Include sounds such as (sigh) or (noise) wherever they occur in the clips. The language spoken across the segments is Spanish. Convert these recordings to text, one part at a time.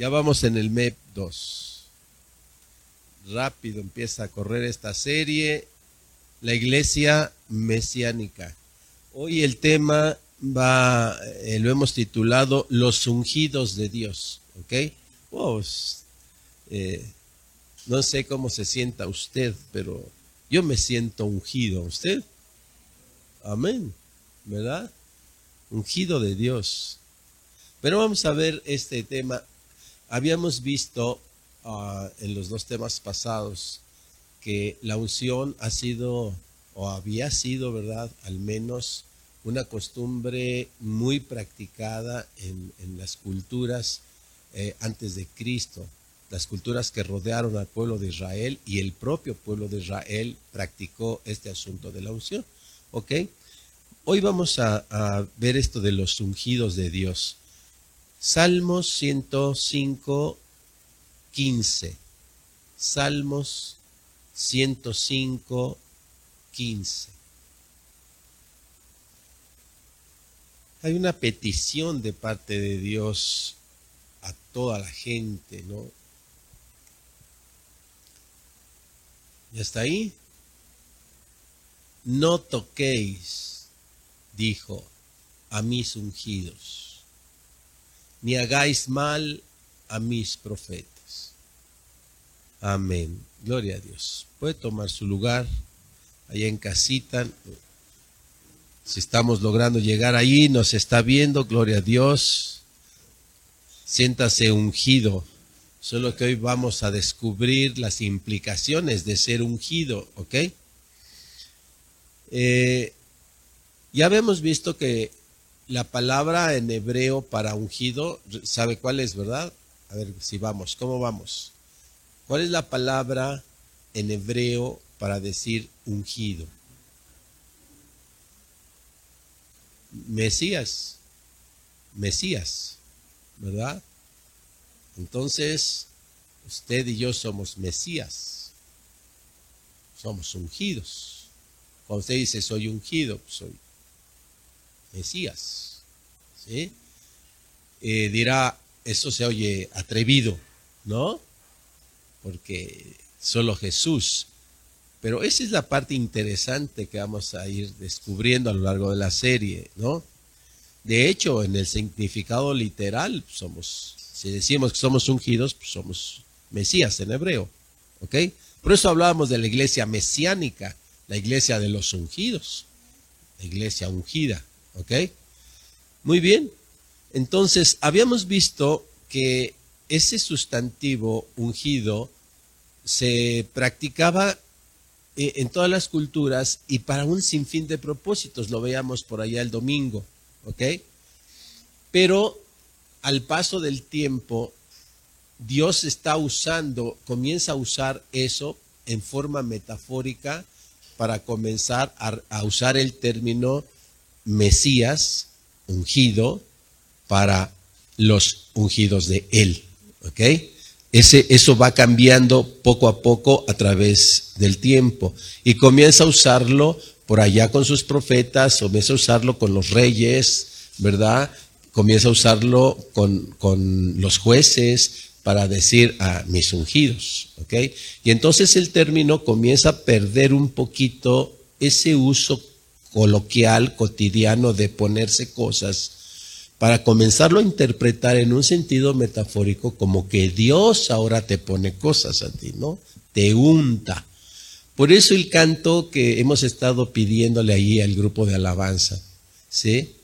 Ya vamos en el MEP 2. Rápido empieza a correr esta serie. La iglesia mesiánica. Hoy el tema va, eh, lo hemos titulado Los ungidos de Dios. ¿Ok? Pues, eh, no sé cómo se sienta usted, pero yo me siento ungido. ¿Usted? Amén. ¿Verdad? Ungido de Dios. Pero vamos a ver este tema Habíamos visto ah, en los dos temas pasados que la unción ha sido o había sido, ¿verdad? Al menos una costumbre muy practicada en, las culturas eh, antes de Cristo, las culturas que rodearon al pueblo de Israel y el propio pueblo de Israel practicó este asunto de la unción. ¿Ok? Hoy vamos a ver esto de los ungidos de Dios. Salmos 105, 15. Salmos 105, 15. Hay una petición de parte de Dios a toda la gente, ¿no? ¿Ya está ahí? No toquéis, dijo, a mis ungidos ni hagáis mal a mis profetas. Amén. Gloria a Dios. Puede tomar su lugar allá en casita. Si estamos logrando llegar ahí, nos está viendo, gloria a Dios. Siéntase ungido. Solo que hoy vamos a descubrir las implicaciones de ser ungido, ¿ok? Eh, ya habíamos visto que la palabra en hebreo para ungido, ¿sabe cuál es, verdad? A ver si vamos, ¿cómo vamos? ¿Cuál es la palabra en hebreo para decir ungido? Mesías, Mesías, ¿verdad? Entonces, usted y yo somos Mesías, somos ungidos. Cuando usted dice soy ungido, pues soy Mesías. ¿sí? Eh, dirá, eso se oye atrevido, ¿no? Porque solo Jesús. Pero esa es la parte interesante que vamos a ir descubriendo a lo largo de la serie, ¿no? De hecho, en el significado literal, somos, si decimos que somos ungidos, pues somos Mesías en hebreo, ¿ok? Por eso hablábamos de la iglesia mesiánica, la iglesia de los ungidos, la iglesia ungida. ¿Ok? Muy bien. Entonces, habíamos visto que ese sustantivo ungido se practicaba eh, en todas las culturas y para un sinfín de propósitos. Lo veíamos por allá el domingo. ¿Ok? Pero al paso del tiempo, Dios está usando, comienza a usar eso en forma metafórica para comenzar a usar el término Mesías ungido para los ungidos de Él. ¿Ok? Ese, eso va cambiando poco a poco a través del tiempo y comienza a usarlo por allá con sus profetas, comienza a usarlo con los reyes, ¿verdad? Comienza a usarlo con, con los jueces para decir a mis ungidos, ¿ok? Y entonces el término comienza a perder un poquito ese uso coloquial, cotidiano de ponerse cosas, para comenzarlo a interpretar en un sentido metafórico como que Dios ahora te pone cosas a ti, ¿no? Te unta. Por eso el canto que hemos estado pidiéndole ahí al grupo de alabanza, ¿sí?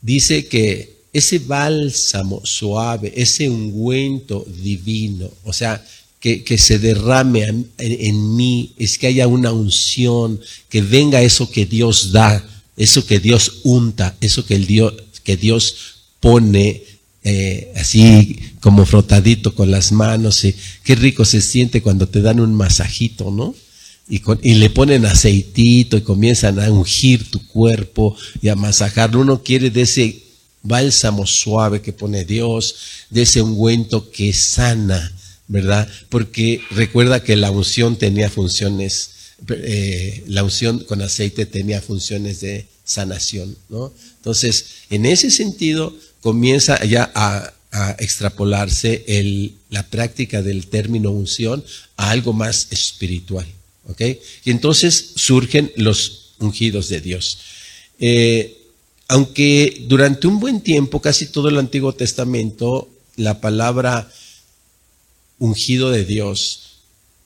Dice que ese bálsamo suave, ese ungüento divino, o sea, que, se derrame en, mí, es que haya una unción, que venga eso que Dios da, eso que Dios unta, eso que, el Dios, que Dios pone eh, así como frotadito con las manos. Y qué rico se siente cuando te dan un masajito, ¿no? Y, y, le ponen aceitito y comienzan a ungir tu cuerpo y a masajarlo. Uno quiere de ese bálsamo suave que pone Dios, de ese ungüento que sana, ¿verdad? Porque recuerda que la unción tenía funciones, eh, la unción con aceite tenía funciones de sanación, ¿no? Entonces, en ese sentido, comienza ya a, extrapolarse el, la práctica del término unción a algo más espiritual. ¿ok? Y entonces surgen los ungidos de Dios. Eh, aunque durante un buen tiempo, casi todo el Antiguo Testamento, la palabra ungido de Dios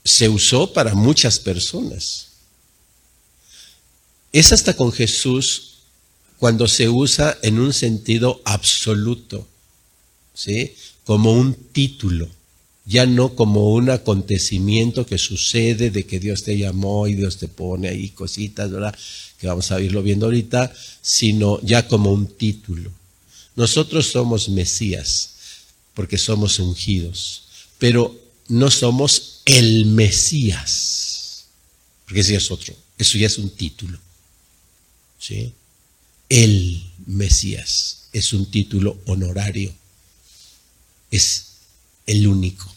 se usó para muchas personas. Es hasta con Jesús cuando se usa en un sentido absoluto, ¿sí? Como un título, ya no como un acontecimiento que sucede de que Dios te llamó y Dios te pone ahí cositas, ¿verdad? Que vamos a irlo viendo ahorita, sino ya como un título. Nosotros somos Mesías, porque somos ungidos, pero no somos el Mesías, porque ese es otro, eso ya es un título. ¿Sí? el Mesías. Es un título honorario. Es el único,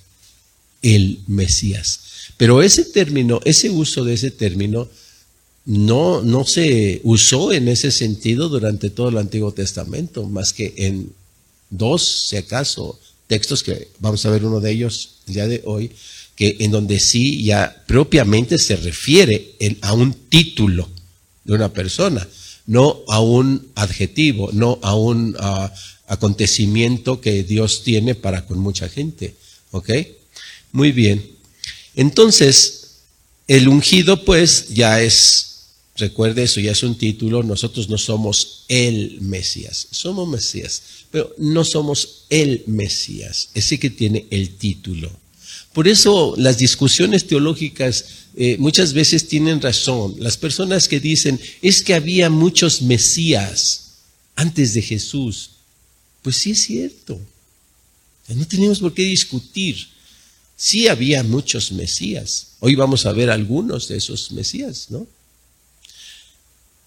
el Mesías. Pero ese término, ese uso de ese término, no, no se usó en ese sentido durante todo el Antiguo Testamento, más que en dos, si acaso, textos que vamos a ver uno de ellos el día de hoy, que en donde sí ya propiamente se refiere a un título de una persona no a un adjetivo, no a un acontecimiento que Dios tiene para con mucha gente. ¿Ok? Muy bien. Entonces, el ungido pues ya es, recuerde eso, ya es un título, nosotros no somos el Mesías, somos Mesías, pero no somos el Mesías, ese que tiene el título. Por eso las discusiones teológicas eh, muchas veces tienen razón. Las personas que dicen, es que había muchos Mesías antes de Jesús. Pues sí es cierto. No tenemos por qué discutir. Sí había muchos Mesías. Hoy vamos a ver algunos de esos Mesías, ¿no?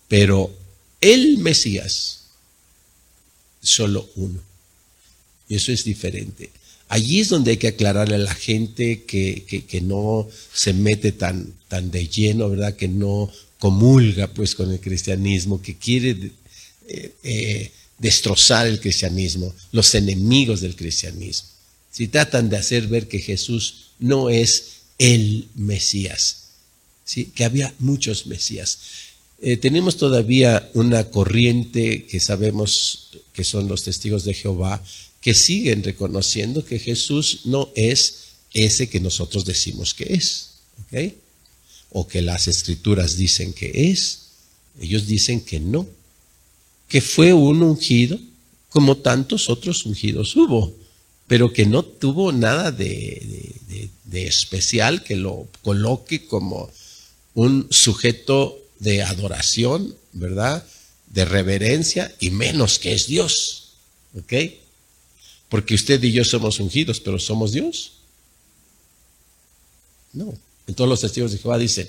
Pero el Mesías, solo uno. Y eso es diferente. Allí es donde hay que aclararle a la gente que, no se mete tan, tan de lleno, ¿verdad? Que no comulga pues con el cristianismo, que quiere eh, eh, destrozar el cristianismo, los enemigos del cristianismo. Si tratan de hacer ver que Jesús no es el Mesías, ¿sí? que había muchos Mesías. Eh, tenemos todavía una corriente que sabemos que son los testigos de Jehová, que siguen reconociendo que Jesús no es ese que nosotros decimos que es, ¿ok? O que las escrituras dicen que es. Ellos dicen que no, que fue un ungido como tantos otros ungidos hubo, pero que no tuvo nada de, de especial que lo coloque como un sujeto de adoración, ¿verdad? De reverencia y menos que es Dios. ¿Ok? Porque usted y yo somos ungidos, pero ¿somos Dios? No. En todos los testigos de Jehová dicen,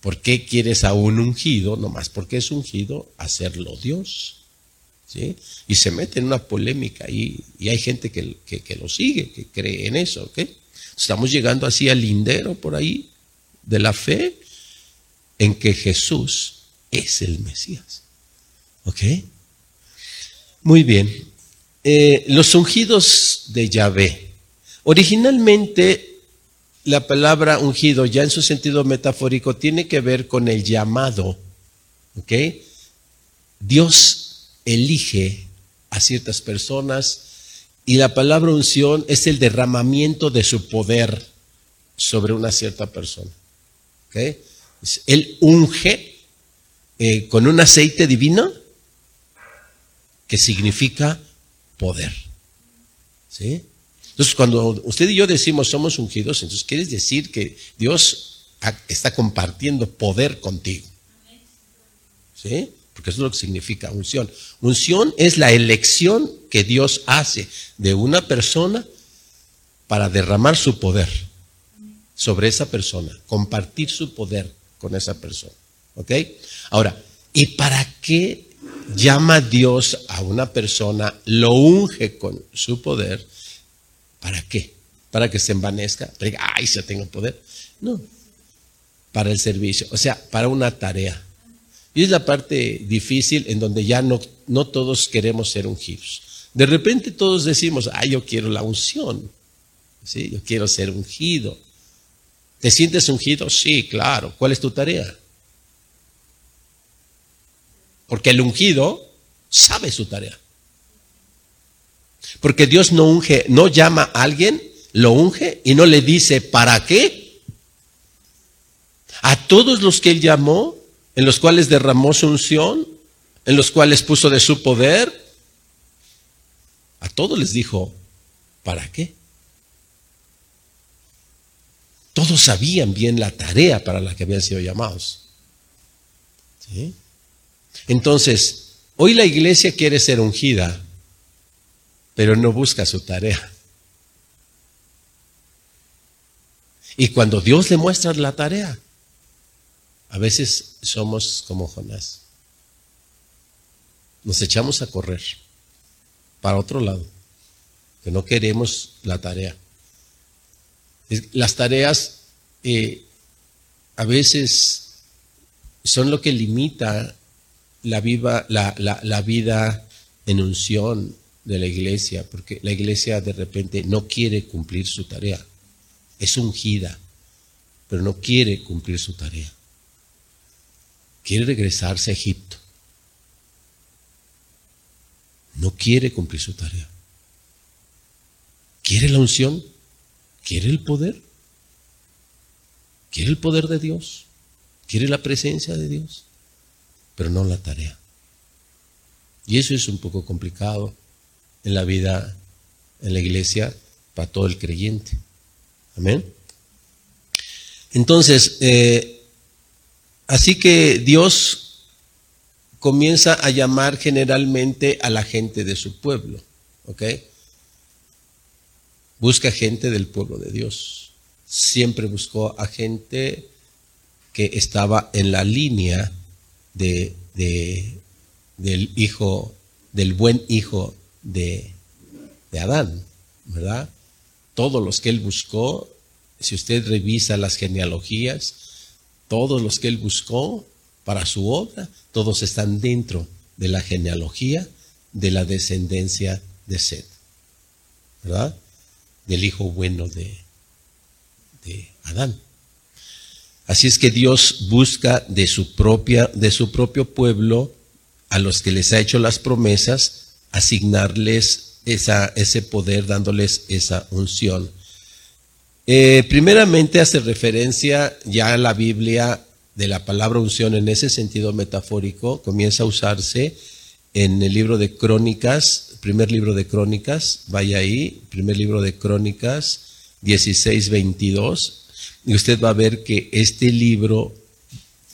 ¿por qué quieres a un ungido, nomás porque es ungido, hacerlo Dios? ¿Sí? Y se mete en una polémica y, y hay gente que, que, lo sigue, que cree en eso. ¿ok? Estamos llegando así al lindero por ahí de la fe en que Jesús es el Mesías. ¿Ok? Muy bien. Eh, los ungidos de Yahvé. Originalmente, la palabra ungido, ya en su sentido metafórico, tiene que ver con el llamado. ¿Ok? Dios elige a ciertas personas y la palabra unción es el derramamiento de su poder sobre una cierta persona. ¿Ok? Él unge eh, con un aceite divino que significa poder. ¿Sí? Entonces, cuando usted y yo decimos somos ungidos, entonces quiere decir que Dios está compartiendo poder contigo. ¿Sí? Porque eso es lo que significa unción. Unción es la elección que Dios hace de una persona para derramar su poder sobre esa persona, compartir su poder con esa persona. ¿Ok? Ahora, ¿y para qué llama Dios a una persona, lo unge con su poder, ¿para qué? ¿Para que se envanezca? Para que, ay, ya tengo poder. No, para el servicio, o sea, para una tarea. Y es la parte difícil en donde ya no, no todos queremos ser ungidos. De repente todos decimos, ah, yo quiero la unción, ¿sí? yo quiero ser ungido. ¿Te sientes ungido? Sí, claro. ¿Cuál es tu tarea? Porque el ungido sabe su tarea. Porque Dios no unge, no llama a alguien, lo unge y no le dice para qué. A todos los que él llamó, en los cuales derramó su unción, en los cuales puso de su poder, a todos les dijo, ¿para qué? Todos sabían bien la tarea para la que habían sido llamados. Entonces, hoy la iglesia quiere ser ungida, pero no busca su tarea. Y cuando Dios le muestra la tarea, a veces somos como Jonás. Nos echamos a correr para otro lado, que no queremos la tarea. Las tareas eh, a veces son lo que limita la, viva, la, la vida en unción, de la iglesia, porque la iglesia de repente no quiere cumplir su tarea. Es ungida, pero no quiere cumplir su tarea. Quiere regresarse a Egipto. No quiere cumplir su tarea. Quiere la unción, quiere el poder, quiere el poder de Dios, quiere la presencia de Dios, pero no la tarea. Y eso es un poco complicado en la vida, en la iglesia, para todo el creyente. Amén. Entonces, eh, así que Dios comienza a llamar generalmente a la gente de su pueblo, ¿ok? Busca gente del pueblo de Dios. Siempre buscó a gente que estaba en la línea de, del hijo, del buen hijo de, Adán, ¿verdad? Todos los que él buscó, si usted revisa las genealogías, todos los que él buscó para su obra, todos están dentro de la genealogía de la descendencia de Seth, ¿verdad? Del hijo bueno de, de Adán. Así es que Dios busca de su propia, de su propio pueblo, a los que les ha hecho las promesas, asignarles esa, ese poder, dándoles esa unción. Eh, primeramente hace referencia ya a la Biblia de la palabra unción en ese sentido metafórico, comienza a usarse en el libro de Crónicas, primer libro de Crónicas, vaya ahí, primer libro de Crónicas 16, 22, y usted va a ver que este libro,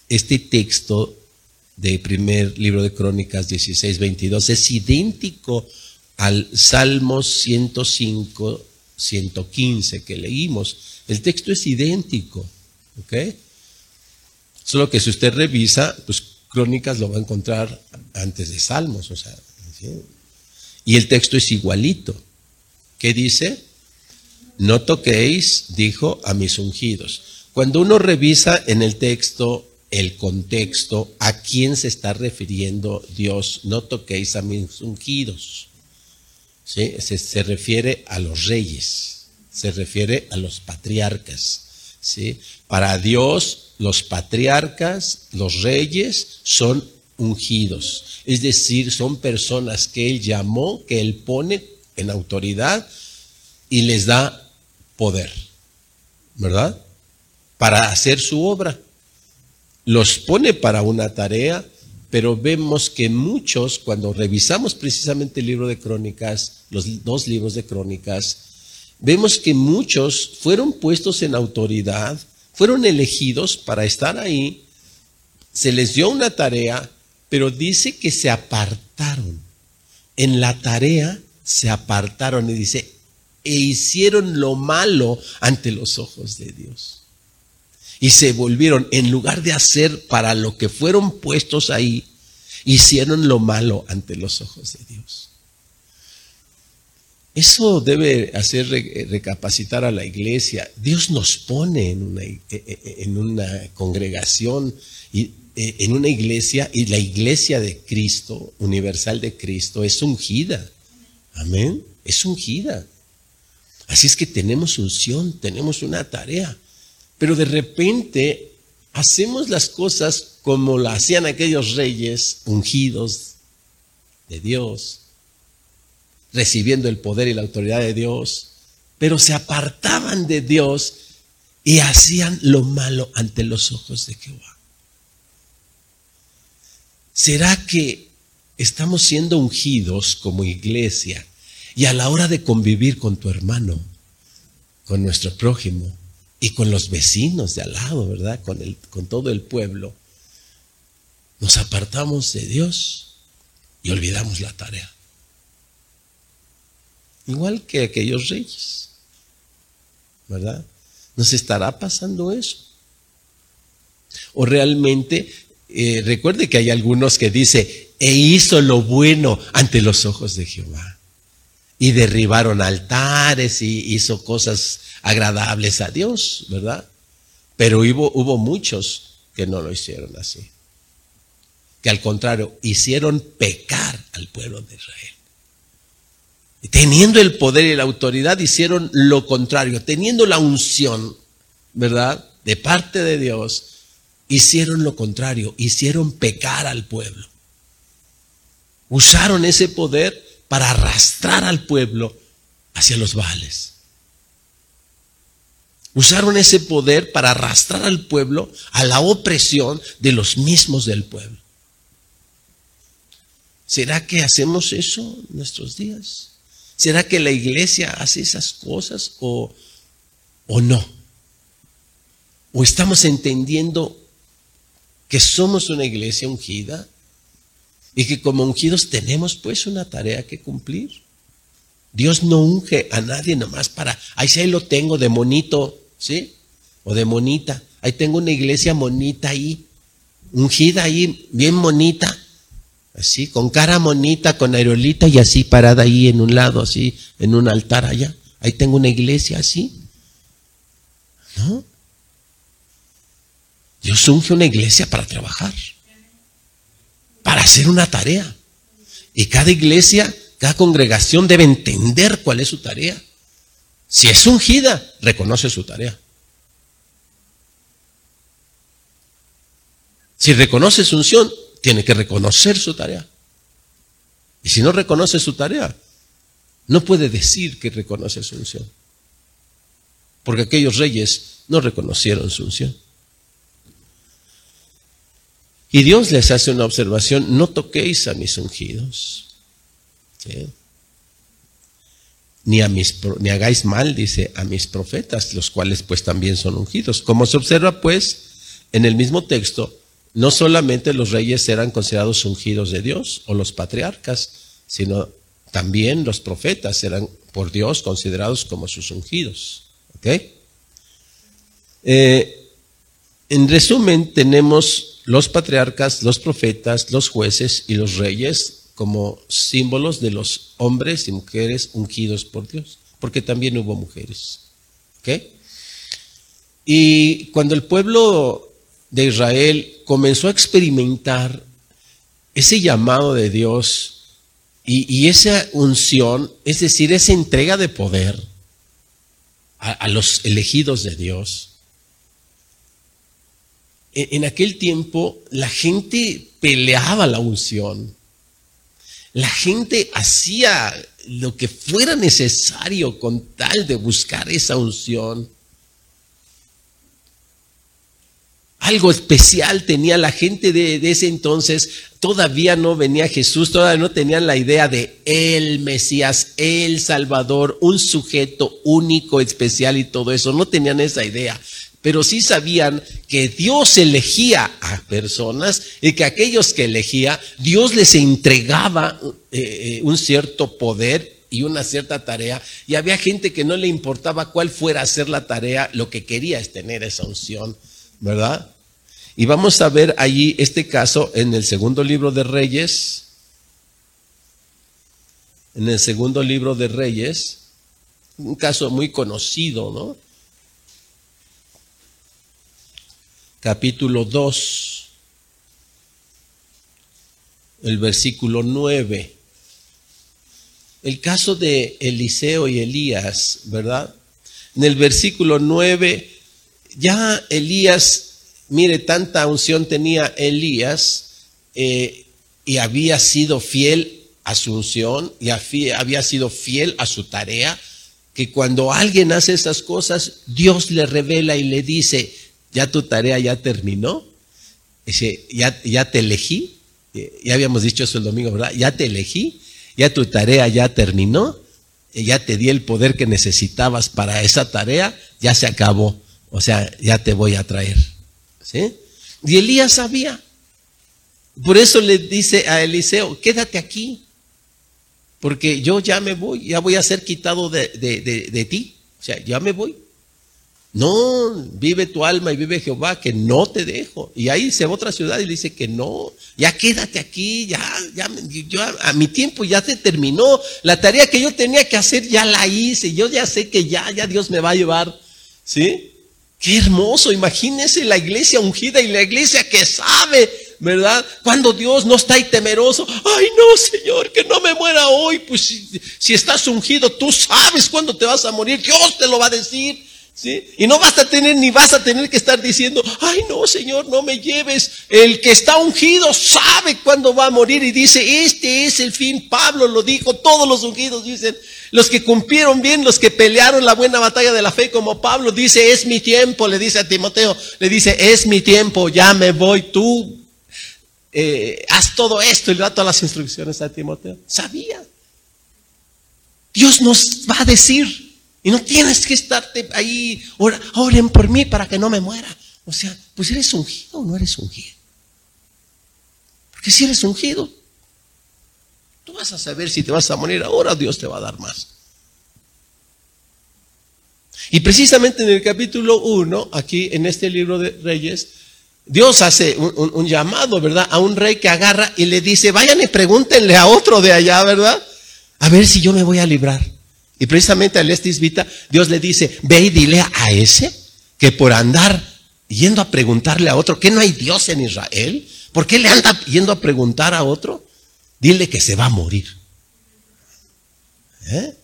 este texto de primer libro de Crónicas 16, 22, es idéntico al Salmo 105, 115 que leímos. El texto es idéntico, ¿ok? Solo que si usted revisa, pues Crónicas lo va a encontrar antes de Salmos, o sea, y el texto es igualito. ¿Qué dice? No toquéis, dijo, a mis ungidos. Cuando uno revisa en el texto el contexto, a quién se está refiriendo Dios, no toquéis a mis ungidos. ¿Sí? Se, refiere a los reyes, se refiere a los patriarcas. ¿sí? Para Dios, los patriarcas, los reyes, son ungidos. Es decir, son personas que Él llamó, que Él pone en autoridad y les da poder, ¿verdad? Para hacer su obra los pone para una tarea, pero vemos que muchos, cuando revisamos precisamente el libro de crónicas, los dos libros de crónicas, vemos que muchos fueron puestos en autoridad, fueron elegidos para estar ahí, se les dio una tarea, pero dice que se apartaron. En la tarea se apartaron y dice, e hicieron lo malo ante los ojos de Dios y se volvieron, en lugar de hacer para lo que fueron puestos ahí, hicieron lo malo ante los ojos de Dios. Eso debe hacer recapacitar a la iglesia. Dios nos pone en una, e, e, en una congregación, y, e, en una iglesia, y la iglesia de Cristo, universal de Cristo, es ungida. Amén. Es ungida. Así es que tenemos unción, tenemos una tarea. Pero de repente hacemos las cosas como la hacían aquellos reyes ungidos de Dios, recibiendo el poder y la autoridad de Dios, pero se apartaban de Dios y hacían lo malo ante los ojos de Jehová. ¿Será que estamos siendo ungidos como iglesia y a la hora de convivir con tu hermano, con nuestro prójimo y con los vecinos de al lado, ¿verdad? Con, el, con todo el pueblo, nos apartamos de Dios y olvidamos la tarea. Igual que aquellos reyes, ¿verdad? ¿Nos estará pasando eso? O realmente, eh, recuerde que hay algunos que dice, e hizo lo bueno ante los ojos de Jehová y derribaron altares y hizo cosas agradables a Dios, ¿verdad? Pero hubo, hubo muchos que no lo hicieron así. Que al contrario, hicieron pecar al pueblo de Israel. Teniendo el poder y la autoridad, hicieron lo contrario. Teniendo la unción, ¿verdad? De parte de Dios, hicieron lo contrario. Hicieron pecar al pueblo. Usaron ese poder para arrastrar al pueblo hacia los vales. Usaron ese poder para arrastrar al pueblo a la opresión de los mismos del pueblo. ¿Será que hacemos eso en nuestros días? ¿Será que la iglesia hace esas cosas o, o no? ¿O estamos entendiendo que somos una iglesia ungida? Y que como ungidos tenemos pues una tarea que cumplir. Dios no unge a nadie nomás para, ahí sí lo tengo de monito, ¿sí? O de monita. Ahí tengo una iglesia monita ahí, ungida ahí, bien monita. Así, con cara monita, con aerolita y así parada ahí en un lado, así, en un altar allá. Ahí tengo una iglesia así. ¿No? Dios unge una iglesia para trabajar para hacer una tarea. Y cada iglesia, cada congregación debe entender cuál es su tarea. Si es ungida, reconoce su tarea. Si reconoce su unción, tiene que reconocer su tarea. Y si no reconoce su tarea, no puede decir que reconoce su unción. Porque aquellos reyes no reconocieron su unción. Y Dios les hace una observación, no toquéis a mis ungidos. Ni, a mis, ni hagáis mal, dice, a mis profetas, los cuales pues también son ungidos. Como se observa pues en el mismo texto, no solamente los reyes eran considerados ungidos de Dios o los patriarcas, sino también los profetas eran por Dios considerados como sus ungidos. Eh, en resumen, tenemos los patriarcas, los profetas, los jueces y los reyes como símbolos de los hombres y mujeres ungidos por Dios, porque también hubo mujeres. Y cuando el pueblo de Israel comenzó a experimentar ese llamado de Dios y, esa unción, es decir, esa entrega de poder a los elegidos de Dios, en aquel tiempo la gente peleaba la unción. La gente hacía lo que fuera necesario con tal de buscar esa unción. Algo especial tenía la gente de, ese entonces. Todavía no venía Jesús, todavía no tenían la idea de el Mesías, el Salvador, un sujeto único, especial y todo eso. No tenían esa idea pero sí sabían que Dios elegía a personas y que aquellos que elegía, Dios les entregaba eh, eh, un cierto poder y una cierta tarea, y había gente que no le importaba cuál fuera a hacer la tarea, lo que quería es tener esa unción, ¿verdad? Y vamos a ver allí este caso en el segundo libro de Reyes, en el segundo libro de Reyes, un caso muy conocido, ¿no? Capítulo 2, el versículo 9. el caso de Eliseo y Elías, ¿verdad? En el versículo 9, ya Elías, mire, tanta unción tenía Elías eh, y había sido fiel a su unción y había sido fiel a su tarea, que cuando alguien hace esas cosas, Dios le revela y le dice, ya tu tarea ya terminó, ya, ya te elegí, eh, ya habíamos dicho eso el domingo, ¿verdad? Ya te elegí, ya tu tarea ya terminó, eh, ya te di el poder que necesitabas para esa tarea, ya se acabó, o sea, ya te voy a traer. ¿Sí? Y Elías sabía. Por eso le dice a Eliseo, quédate aquí, porque yo ya me voy, ya voy a ser quitado de, de ti, o sea, ya me voy. No, vive tu alma y vive Jehová, que no te dejo. Y ahí se va a otra ciudad y le dice que no, ya quédate aquí, ya, ya, a mi tiempo ya se terminó. La tarea que yo tenía que hacer ya la hice. Yo ya sé que ya, ya Dios me va a llevar. ¿Sí? Qué hermoso, imagínense la iglesia ungida y la iglesia que sabe, ¿verdad? Cuando Dios no está ahí temeroso, ay no, Señor, que no me muera hoy, pues si, si estás ungido, tú sabes cuándo te vas a morir, Dios te lo va a decir. Y no vas a tener ni vas a tener que estar diciendo, ay no, Señor, no me lleves. El que está ungido sabe cuándo va a morir y dice, este es el fin. Pablo lo dijo, todos los ungidos dicen, los que cumplieron bien, los que pelearon la buena batalla de la fe, como Pablo dice, es mi tiempo, le dice a Timoteo, le dice, es mi tiempo, ya me voy, tú eh, haz todo esto y le da todas las instrucciones a Timoteo. Sabía. Dios nos va a decir, y no tienes que estarte ahí, oren por mí para que no me muera. O sea, pues eres ungido o no eres ungido. Porque si eres ungido, tú vas a saber si te vas a morir ahora, Dios te va a dar más. Y precisamente en el capítulo 1, aquí en este libro de Reyes, Dios hace un, un, llamado, ¿verdad? A un rey que agarra y le dice, vayan y pregúntenle a otro de allá, ¿verdad? A ver si yo me voy a librar. Y precisamente al Estisbita, Dios le dice, ve y dile a ese que por andar yendo a preguntarle a otro, que no hay Dios en Israel, ¿por qué le anda yendo a preguntar a otro? Dile que se va a morir. ¿Eh?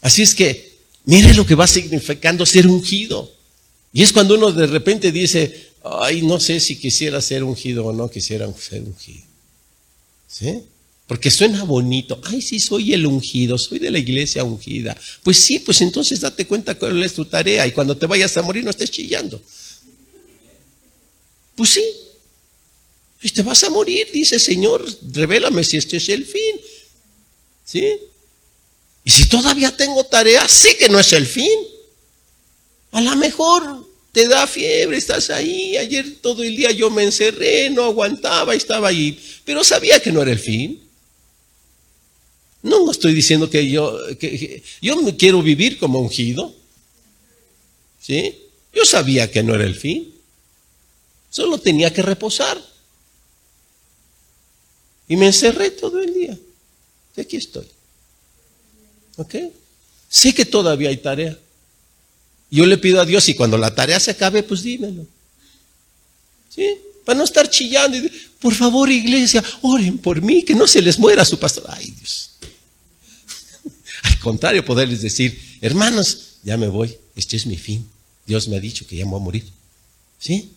Así es que, mire lo que va significando ser ungido. Y es cuando uno de repente dice, ay, no sé si quisiera ser ungido o no quisiera ser ungido. ¿Sí? Porque suena bonito. Ay, sí, soy el ungido, soy de la iglesia ungida. Pues sí, pues entonces date cuenta cuál es tu tarea y cuando te vayas a morir no estés chillando. Pues sí. Y te vas a morir, dice Señor, revélame si este es el fin. ¿Sí? Y si todavía tengo tarea, sí que no es el fin. A lo mejor te da fiebre, estás ahí. Ayer todo el día yo me encerré, no aguantaba, estaba ahí. Pero sabía que no era el fin. No estoy diciendo que yo, que, yo me quiero vivir como ungido. ¿Sí? Yo sabía que no era el fin. Solo tenía que reposar. Y me encerré todo el día. Y aquí estoy. ¿Ok? Sé que todavía hay tarea. Yo le pido a Dios y cuando la tarea se acabe, pues dímelo. ¿Sí? Para no estar chillando y por favor, iglesia, oren por mí, que no se les muera su pastor. Ay, Dios. Al contrario, poderles decir, hermanos, ya me voy, este es mi fin. Dios me ha dicho que ya me voy a morir. ¿Sí?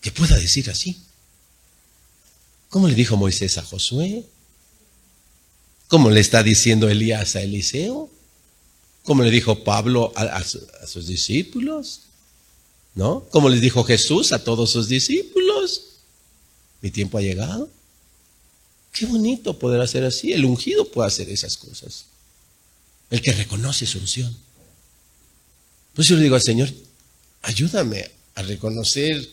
Que pueda decir así. ¿Cómo le dijo Moisés a Josué? ¿Cómo le está diciendo Elías a Eliseo? ¿Cómo le dijo Pablo a, sus discípulos? ¿No? ¿Cómo les dijo Jesús a todos sus discípulos? Mi tiempo ha llegado. Qué bonito poder hacer así. El ungido puede hacer esas cosas. El que reconoce su unción. Pues yo le digo al Señor, ayúdame a reconocer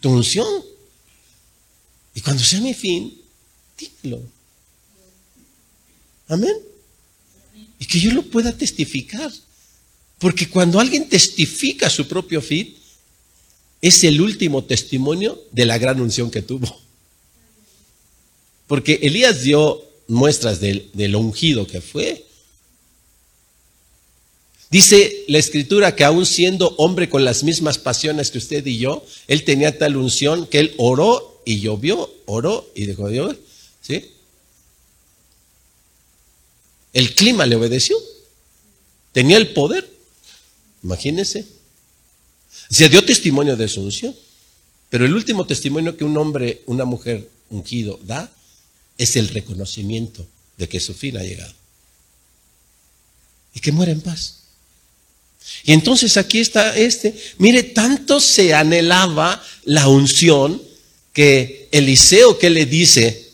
tu unción. Y cuando sea mi fin, dímelo. Amén. Y que yo lo pueda testificar. Porque cuando alguien testifica su propio fin, es el último testimonio de la gran unción que tuvo. Porque Elías dio muestras de, lo ungido que fue. Dice la escritura que aún siendo hombre con las mismas pasiones que usted y yo, él tenía tal unción que él oró y llovió, oró y dejó de llover. ¿Sí? El clima le obedeció. Tenía el poder. Imagínense. Se dio testimonio de su unción. Pero el último testimonio que un hombre, una mujer ungido da es el reconocimiento de que su fin ha llegado. Y que muera en paz. Y entonces aquí está este. Mire, tanto se anhelaba la unción que Eliseo, ¿qué le dice?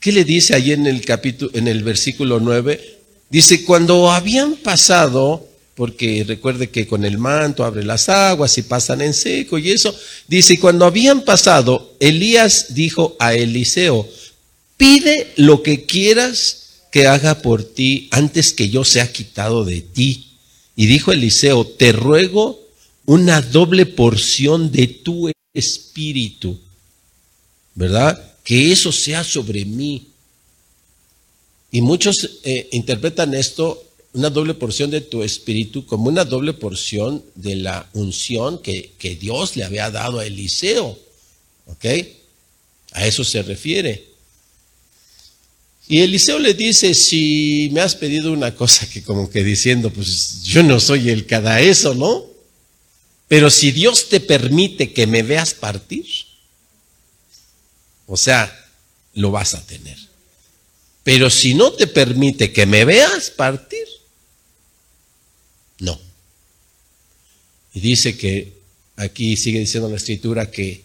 ¿Qué le dice allí en el capítulo, en el versículo 9? Dice, cuando habían pasado, porque recuerde que con el manto abre las aguas y pasan en seco y eso, dice, cuando habían pasado, Elías dijo a Eliseo, pide lo que quieras que haga por ti antes que yo sea quitado de ti. Y dijo Eliseo, te ruego una doble porción de tu espíritu, ¿verdad? Que eso sea sobre mí. Y muchos eh, interpretan esto, una doble porción de tu espíritu, como una doble porción de la unción que, que Dios le había dado a Eliseo. ¿Ok? A eso se refiere. Y Eliseo le dice, si me has pedido una cosa que como que diciendo, pues yo no soy el que da eso, ¿no? Pero si Dios te permite que me veas partir, o sea, lo vas a tener. Pero si no te permite que me veas partir, no. Y dice que aquí sigue diciendo la escritura que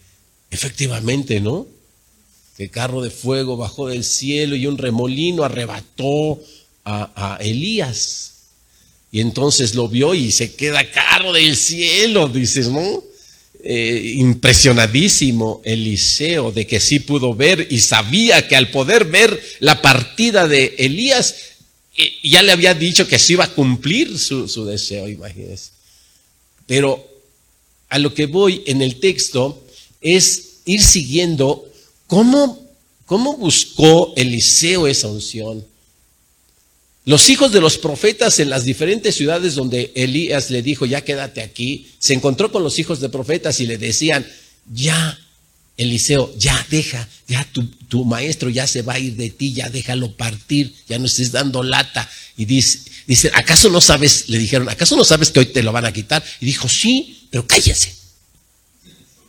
efectivamente, ¿no? Que carro de fuego bajó del cielo y un remolino arrebató a, Elías. Y entonces lo vio y se queda carro del cielo, dices, ¿no? Eh, impresionadísimo Eliseo de que sí pudo ver y sabía que al poder ver la partida de Elías, eh, ya le había dicho que se iba a cumplir su, su deseo, imagínense. Pero a lo que voy en el texto es ir siguiendo ¿Cómo, cómo buscó Eliseo esa unción? Los hijos de los profetas en las diferentes ciudades donde Elías le dijo, ya quédate aquí, se encontró con los hijos de profetas y le decían, ya, Eliseo, ya deja, ya tu, tu, maestro ya se va a ir de ti, ya déjalo partir, ya no estés dando lata. Y dice, dice, ¿acaso no sabes? Le dijeron, ¿acaso no sabes que hoy te lo van a quitar? Y dijo, sí, pero cállense.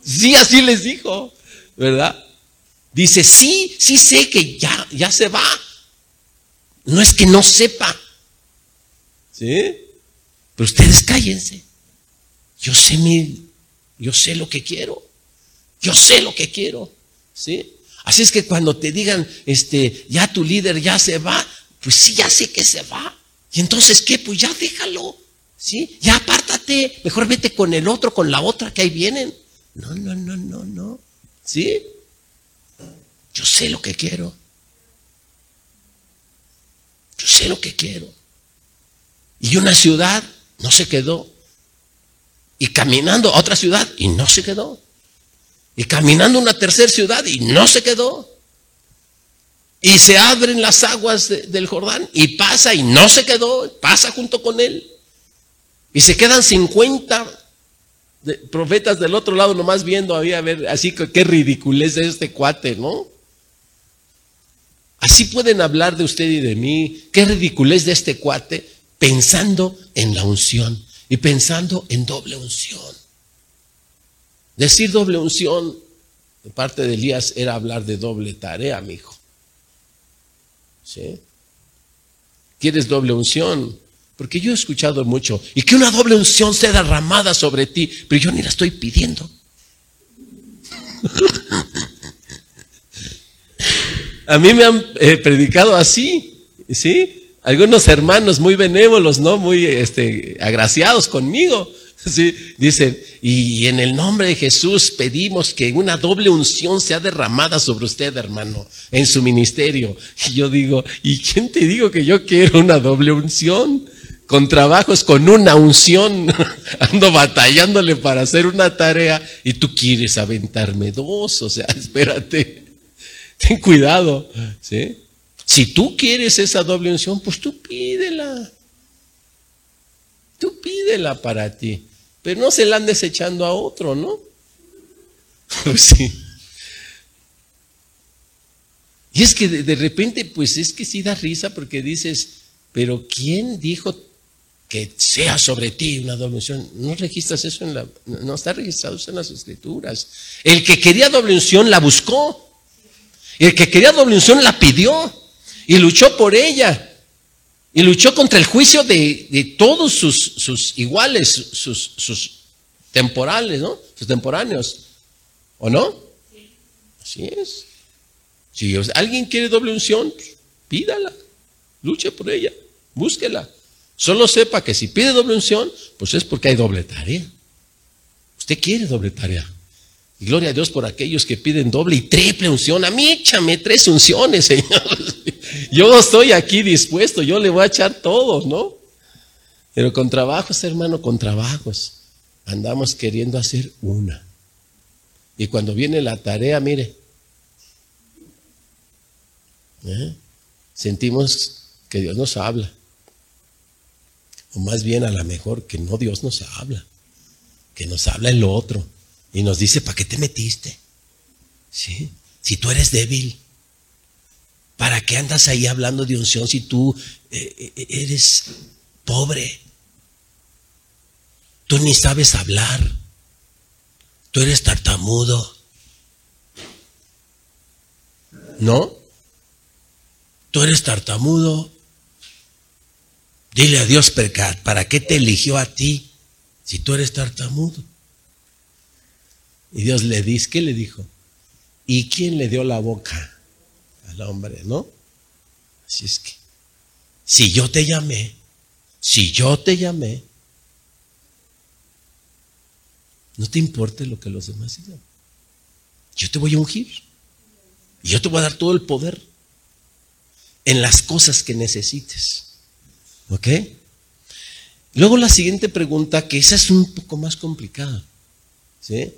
Sí, así les dijo, ¿verdad? Dice, sí, sí sé que ya, ya se va. No es que no sepa. ¿Sí? Pero ustedes cállense. Yo sé mi, yo sé lo que quiero. Yo sé lo que quiero. ¿Sí? Así es que cuando te digan, este, ya tu líder ya se va, pues sí, ya sé que se va. Y entonces, ¿qué? Pues ya déjalo. ¿Sí? Ya apártate. Mejor vete con el otro, con la otra que ahí vienen. No, no, no, no, no. ¿Sí? Yo sé lo que quiero. Yo sé lo que quiero. Y una ciudad no se quedó. Y caminando a otra ciudad y no se quedó. Y caminando a una tercera ciudad y no se quedó. Y se abren las aguas del Jordán y pasa y no se quedó, pasa junto con él. Y se quedan 50 profetas del otro lado nomás viendo, había ver, así que qué ridiculez de este cuate, ¿no? Así pueden hablar de usted y de mí. Qué ridiculez de este cuate pensando en la unción y pensando en doble unción. Decir doble unción de parte de Elías era hablar de doble tarea, mi hijo. ¿Sí? ¿Quieres doble unción? Porque yo he escuchado mucho, y que una doble unción sea derramada sobre ti, pero yo ni la estoy pidiendo. (laughs) A mí me han eh, predicado así, ¿sí? Algunos hermanos muy benévolos, ¿no? Muy este, agraciados conmigo. (laughs) ¿sí? Dicen, y en el nombre de Jesús pedimos que una doble unción sea derramada sobre usted, hermano, en su ministerio. Y yo digo, ¿y quién te digo que yo quiero una doble unción? Con trabajos, con una unción, (laughs) ando batallándole para hacer una tarea y tú quieres aventarme dos, o sea, (laughs) espérate. Ten cuidado. ¿sí? Si tú quieres esa doble unción, pues tú pídela. Tú pídela para ti. Pero no se la andes echando a otro, ¿no? (laughs) Pues sí. Y es que de, repente, pues es que sí da risa porque dices, pero ¿quién dijo que sea sobre ti una doble unción? No registras eso en la, no está registrado eso en las escrituras. El que quería doble unción la buscó. El que quería doble unción la pidió y luchó por ella. Y luchó contra el juicio de, todos sus, sus iguales, sus, sus, temporales, ¿no? Sus temporáneos. ¿O no? Así es. Si alguien quiere doble unción, pídala, luche por ella, búsquela. Solo sepa que si pide doble unción, pues es porque hay doble tarea. Usted quiere doble tarea. Y gloria a Dios por aquellos que piden doble y triple unción. A mí échame tres unciones, (laughs) Señor. Yo estoy aquí dispuesto, yo le voy a echar todos, ¿no? Pero con trabajos, hermano, con trabajos. Andamos queriendo hacer una. Y cuando viene la tarea, mire, ¿Eh? Sentimos que Dios nos habla. O más bien a lo mejor que no Dios nos habla. Que nos habla el otro. Y nos dice, ¿para qué te metiste? ¿Sí? Si tú eres débil. ¿Para qué andas ahí hablando de unción si tú eh, eh, eres pobre? Tú ni sabes hablar. Tú eres tartamudo. ¿No? Tú eres tartamudo. Dile a Dios, ¿para qué te eligió a ti si tú eres tartamudo? Y Dios le dice, ¿qué le dijo? ¿Y quién le dio la boca al hombre, no? Así es que, si yo te llamé, si yo te llamé, no te importe lo que los demás digan. Yo te voy a ungir. Y yo te voy a dar todo el poder en las cosas que necesites. ¿Ok? Luego la siguiente pregunta, que esa es un poco más complicada. ¿Sí?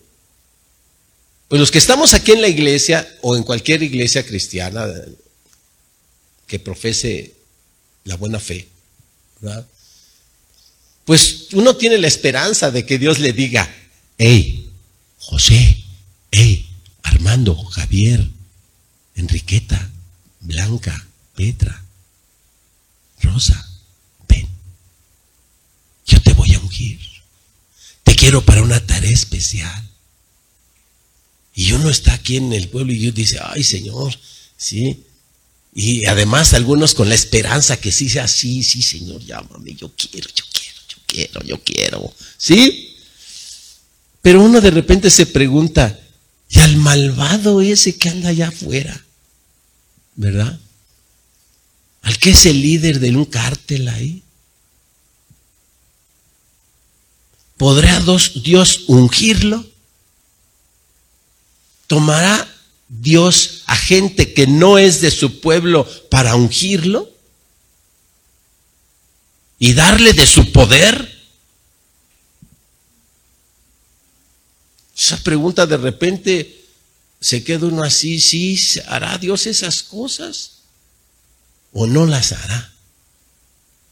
Pues los que estamos aquí en la iglesia o en cualquier iglesia cristiana que profese la buena fe, ¿verdad? Pues uno tiene la esperanza de que Dios le diga, hey, José, hey, Armando, Javier, Enriqueta, Blanca, Petra, Rosa, ven, yo te voy a ungir. Te quiero para una tarea especial. Y uno está aquí en el pueblo y yo dice, ay Señor, sí. Y además algunos con la esperanza que sí sea así, sí Señor, llámame, yo quiero, yo quiero, yo quiero, yo quiero. ¿Sí? Pero uno de repente se pregunta, ¿y al malvado ese que anda allá afuera? ¿Verdad? al que es el líder de un cártel ahí. ¿Podrá Dios ungirlo? ¿Tomará Dios a gente que no es de su pueblo para ungirlo? ¿Y darle de su poder? Esa pregunta de repente se queda uno así, sí, ¿hará Dios esas cosas? o no las hará.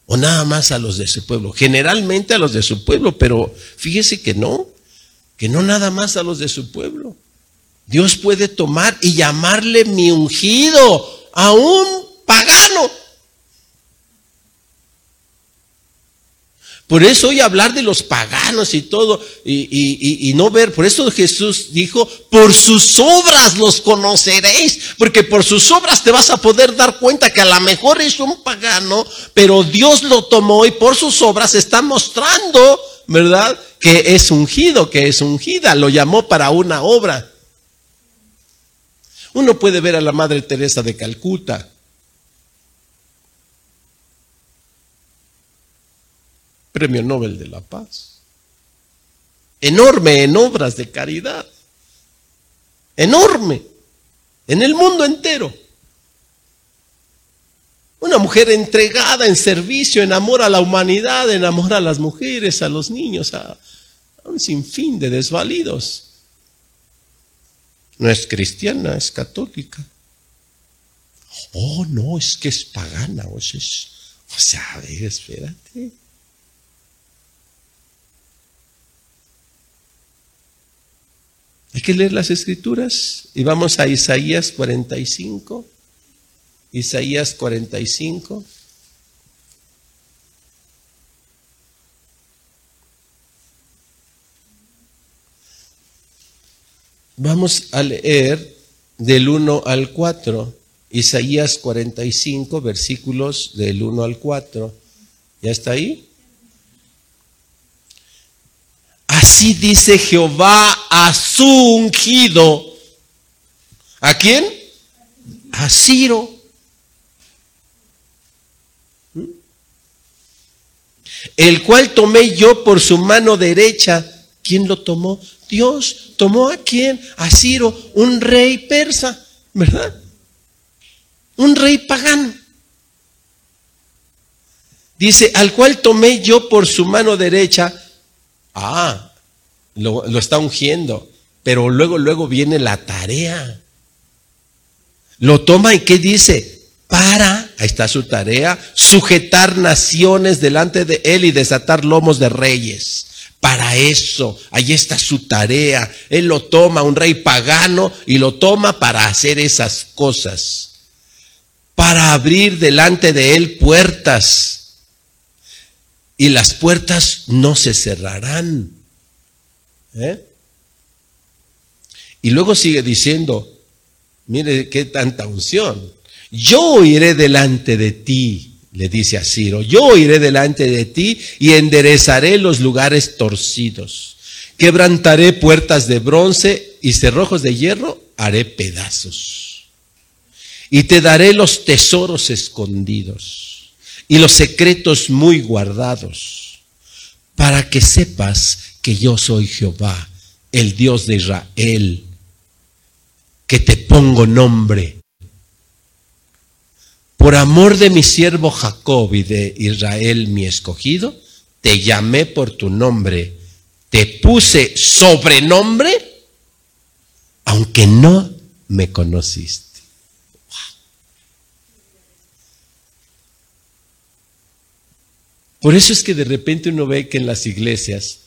O nada más a los de su pueblo. Generalmente a los de su pueblo, pero fíjese que no, que no nada más a los de su pueblo. Dios puede tomar y llamarle mi ungido a un pagano. Por eso hoy hablar de los paganos y todo, y, no ver, por eso Jesús dijo, por sus obras los conoceréis, porque por sus obras te vas a poder dar cuenta que a lo mejor es un pagano, pero Dios lo tomó y por sus obras está mostrando, ¿verdad? Que es ungido, que es ungida, lo llamó para una obra. Uno puede ver a la Madre Teresa de Calcuta, Premio Nobel de la Paz. Enorme en obras de caridad. Enorme. En el mundo entero. Una mujer entregada en servicio, enamora a la humanidad, enamora a las mujeres, a los niños, a, un sinfín de desvalidos. No es cristiana, es católica. Oh, no, es que es pagana. O sea, a ver, espérate. Hay que leer las escrituras y vamos a Isaías 45. Isaías 45. Vamos a leer del 1 al 4, Isaías 45, versículos del 1 al 4. ¿Ya está ahí? Así dice Jehová a su ungido. ¿A quién? A Ciro. ¿Mm? El cual tomé yo por su mano derecha. ¿Quién lo tomó? Dios tomó a quién? A Ciro, un rey persa, ¿verdad? Un rey pagano. Dice, al cual tomé yo por su mano derecha. Ah, lo, lo está ungiendo. Pero luego, luego viene la tarea. Lo toma y ¿qué dice? Para, ahí está su tarea, sujetar naciones delante de él y desatar lomos de reyes. Para eso, ahí está su tarea. Él lo toma, un rey pagano, y lo toma para hacer esas cosas. Para abrir delante de él puertas. Y las puertas no se cerrarán. ¿Eh? Y luego sigue diciendo, mire qué tanta unción. Yo iré delante de ti le dice a Ciro, yo iré delante de ti y enderezaré los lugares torcidos. Quebrantaré puertas de bronce y cerrojos de hierro haré pedazos. Y te daré los tesoros escondidos y los secretos muy guardados, para que sepas que yo soy Jehová, el Dios de Israel, que te pongo nombre por amor de mi siervo Jacob y de Israel mi escogido, te llamé por tu nombre, te puse sobrenombre, aunque no me conociste. Por eso es que de repente uno ve que en las iglesias,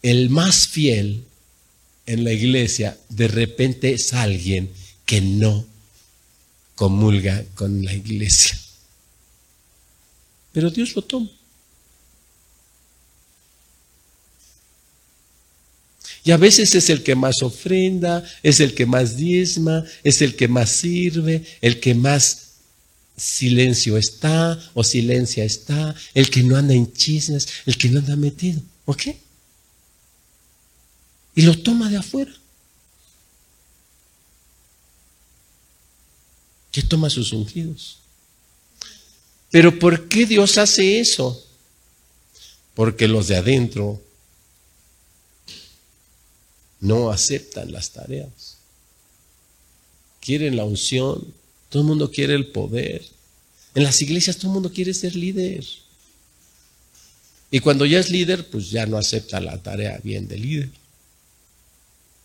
el más fiel en la iglesia, de repente es alguien que no comulga con la iglesia. Pero Dios lo toma. Y a veces es el que más ofrenda, es el que más diezma, es el que más sirve, el que más silencio está o silencia está, el que no anda en chismes, el que no anda metido. ¿Ok? Y lo toma de afuera. Que toma sus ungidos. Pero ¿por qué Dios hace eso? Porque los de adentro no aceptan las tareas. Quieren la unción, todo el mundo quiere el poder. En las iglesias todo el mundo quiere ser líder. Y cuando ya es líder, pues ya no acepta la tarea bien de líder.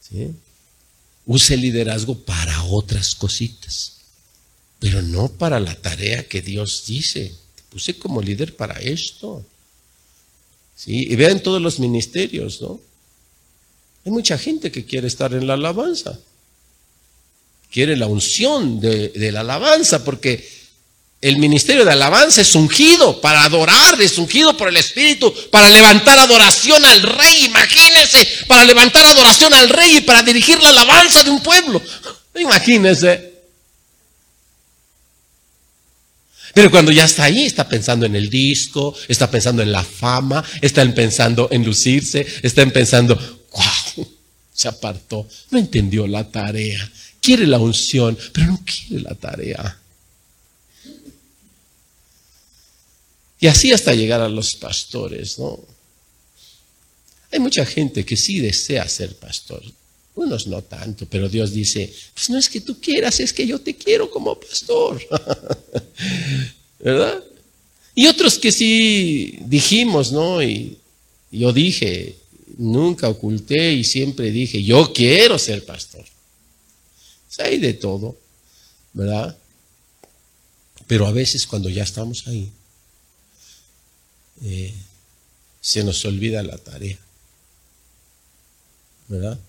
¿Sí? Use el liderazgo para otras cositas pero no para la tarea que Dios dice. Te puse como líder para esto. ¿Sí? Y vean todos los ministerios, ¿no? Hay mucha gente que quiere estar en la alabanza. Quiere la unción de, de la alabanza, porque el ministerio de alabanza es ungido para adorar, es ungido por el Espíritu, para levantar adoración al Rey. Imagínense, para levantar adoración al Rey y para dirigir la alabanza de un pueblo. (laughs) Imagínense. Pero cuando ya está ahí, está pensando en el disco, está pensando en la fama, está pensando en lucirse, está pensando, wow, se apartó, no entendió la tarea, quiere la unción, pero no quiere la tarea. Y así hasta llegar a los pastores, ¿no? Hay mucha gente que sí desea ser pastor, unos no tanto, pero Dios dice, pues no es que tú quieras, es que yo te quiero como pastor. (laughs) ¿Verdad? Y otros que sí dijimos, ¿no? Y yo dije, nunca oculté y siempre dije, yo quiero ser pastor. Pues hay de todo, ¿verdad? Pero a veces cuando ya estamos ahí, eh, se nos olvida la tarea, ¿verdad?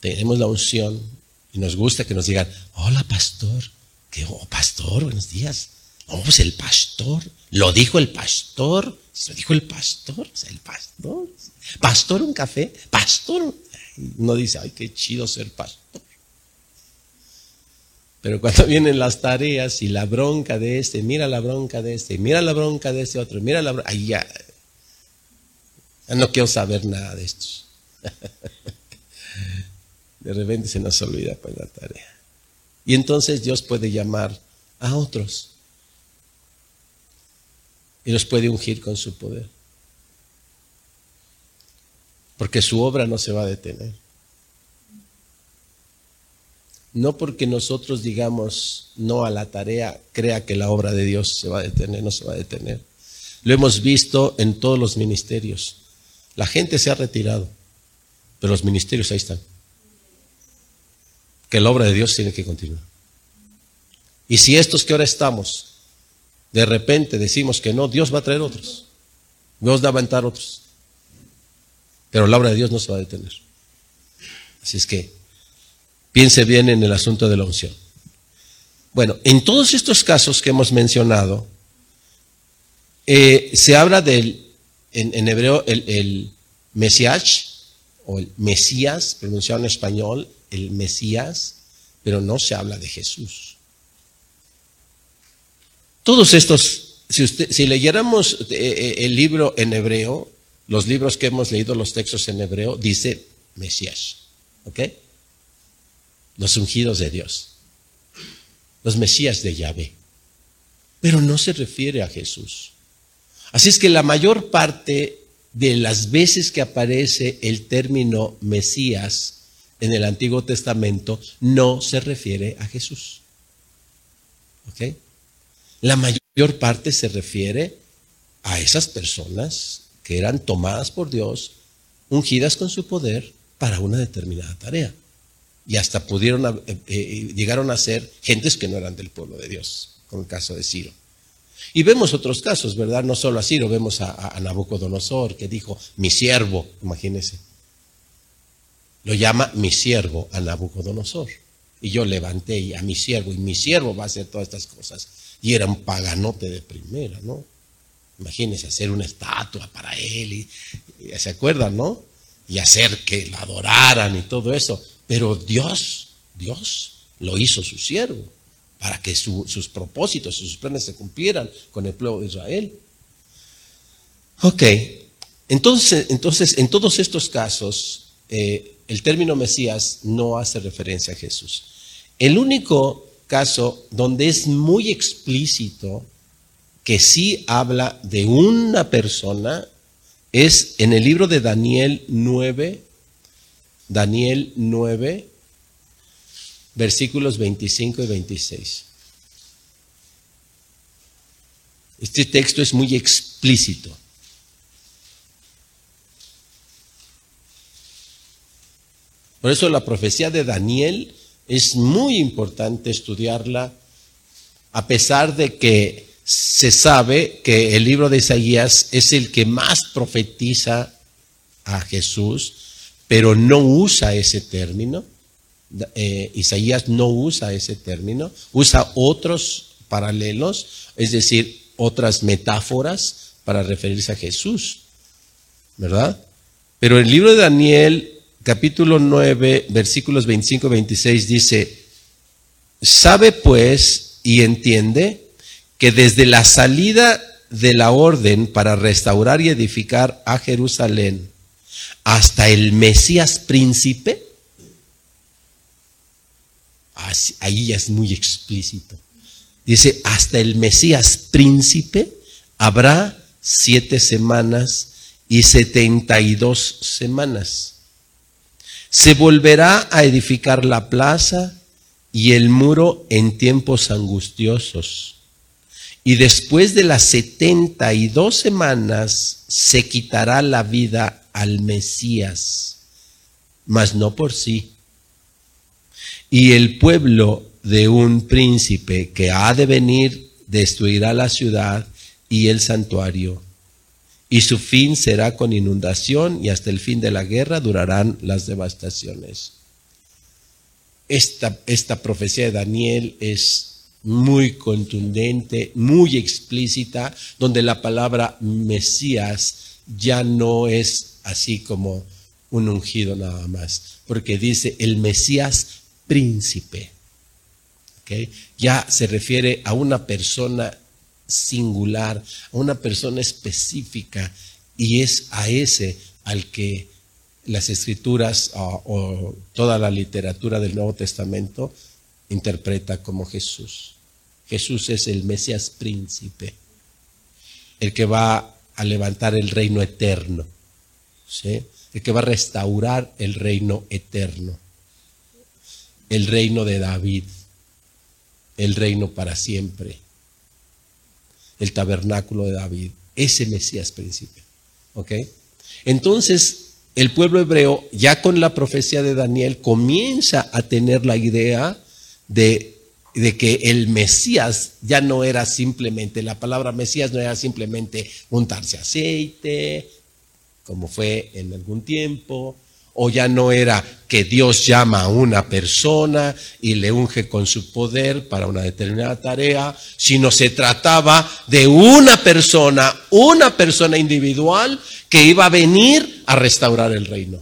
Tenemos la unción y nos gusta que nos digan, hola pastor, Que, oh, pastor, buenos días. Oh, pues el pastor. Lo dijo el pastor. Lo dijo el pastor. el pastor. Pastor, un café. Pastor. No dice, ay, qué chido ser pastor. Pero cuando (laughs) vienen las tareas y la bronca de este, mira la bronca de este, mira la bronca de este otro, mira la bronca, ahí ya, ya no quiero saber nada de estos. (laughs) De repente se nos olvida pues la tarea. Y entonces Dios puede llamar a otros y los puede ungir con su poder. Porque su obra no se va a detener. No porque nosotros digamos no a la tarea, crea que la obra de Dios se va a detener, no se va a detener. Lo hemos visto en todos los ministerios. La gente se ha retirado, pero los ministerios ahí están. Que la obra de Dios tiene que continuar. Y si estos que ahora estamos, de repente decimos que no, Dios va a traer otros. Dios va a levantar otros. Pero la obra de Dios no se va a detener. Así es que Piense bien en el asunto de la unción. Bueno, en todos estos casos que hemos mencionado, eh, se habla del, en, hebreo, el, el o el Mesías, pronunciado en español, el Mesías, pero no se habla de Jesús. Todos estos, si, si leyéramos eh, eh, el libro en hebreo, los libros que hemos leído, los textos en hebreo, dice Mesías. ¿Ok? los ungidos de Dios, los Mesías de Yahvé. Pero no se refiere a Jesús. Así es que la mayor parte de las veces que aparece el término Mesías en el Antiguo Testamento no se refiere a Jesús. ¿Ok? La mayor parte se refiere a esas personas que eran tomadas por Dios, ungidas con su poder para una determinada tarea y hasta pudieron, eh, eh, llegaron a ser gentes que no eran del pueblo de Dios, como el caso de Ciro. Y vemos otros casos, ¿verdad? No solo a Ciro, vemos a, Nabucodonosor que dijo, mi siervo, imagínense. Lo llama mi siervo a Nabucodonosor. Y yo levanté a mi siervo, y mi siervo va a hacer todas estas cosas. Y era un paganote de primera, ¿no? Imagínense hacer una estatua para él, y, ¿se acuerdan, no? Y hacer que la adoraran y todo eso. Pero Dios, Dios lo hizo su siervo para que sus propósitos sus planes se cumplieran con el pueblo de Israel. Ok, entonces, entonces en todos estos casos, eh, el término Mesías no hace referencia a Jesús. El único caso donde es muy explícito que sí habla de una persona es en el libro de Daniel 9, Daniel 9, versículos 25 y 26. Este texto es muy explícito. Por eso la profecía de Daniel es muy importante estudiarla, a pesar de que se sabe que el libro de Isaías es el que más profetiza a Jesús, pero no usa ese término. Eh, Isaías no usa ese término, usa otros paralelos, es decir, otras metáforas para referirse a Jesús, ¿verdad? Pero el libro de Daniel, capítulo 9, versículos 25 y 26 dice, sabe pues y entiende que desde la salida de la orden para restaurar y edificar a Jerusalén, hasta el Mesías príncipe, ahí ya es muy explícito. Dice, hasta el Mesías príncipe habrá siete semanas y setenta y dos semanas. Se volverá a edificar la plaza y el muro en tiempos angustiosos. Y después de las setenta y dos semanas se quitará la vida al Mesías, mas no por sí. Y el pueblo de un príncipe que ha de venir destruirá la ciudad y el santuario. Y su fin será con inundación y hasta el fin de la guerra durarán las devastaciones. Esta, esta profecía de Daniel es muy contundente, muy explícita, donde la palabra Mesías ya no es así como un ungido nada más, porque dice el Mesías príncipe. Ya se refiere a una persona singular, a una persona específica, y es a ese al que las escrituras o toda la literatura del Nuevo Testamento interpreta como Jesús. Jesús es el Mesías príncipe, el que va a levantar el reino eterno, el que va a restaurar el reino eterno, el reino de David, el reino para siempre, el tabernáculo de David, ese Mesías príncipe. ¿Ok? Entonces, el pueblo hebreo, ya con la profecía de Daniel, comienza a tener la idea de, que el Mesías ya no era simplemente, la palabra Mesías no era simplemente untarse aceite, como fue en algún tiempo, o ya no era que Dios llama a una persona y le unge con su poder para una determinada tarea, sino se trataba de una persona, una persona individual que iba a venir a restaurar el reino.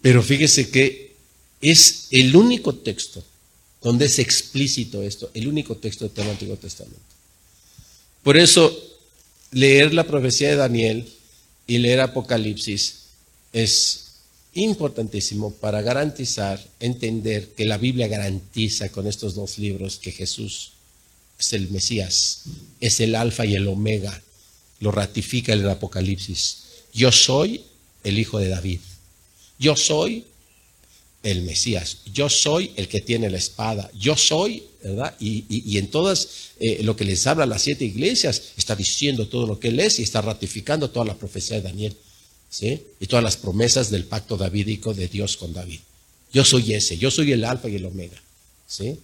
Pero fíjese que es el único texto donde es explícito esto, el único texto de todo el Antiguo Testamento. Por eso, leer la profecía de Daniel y leer Apocalipsis es importantísimo para garantizar, entender que la Biblia garantiza con estos dos libros que Jesús es el Mesías, es el alfa y el omega, lo ratifica el Apocalipsis. Yo soy el hijo de David. Yo soy el Mesías. Yo soy el que tiene la espada. Yo soy, ¿verdad? Y, en todas eh, lo que les habla las siete iglesias, está diciendo todo lo que él es y está ratificando toda la profecía de Daniel. ¿Sí? Y todas las promesas del pacto davídico de Dios con David. Yo soy ese, yo soy el alfa y el omega. ¿Sí?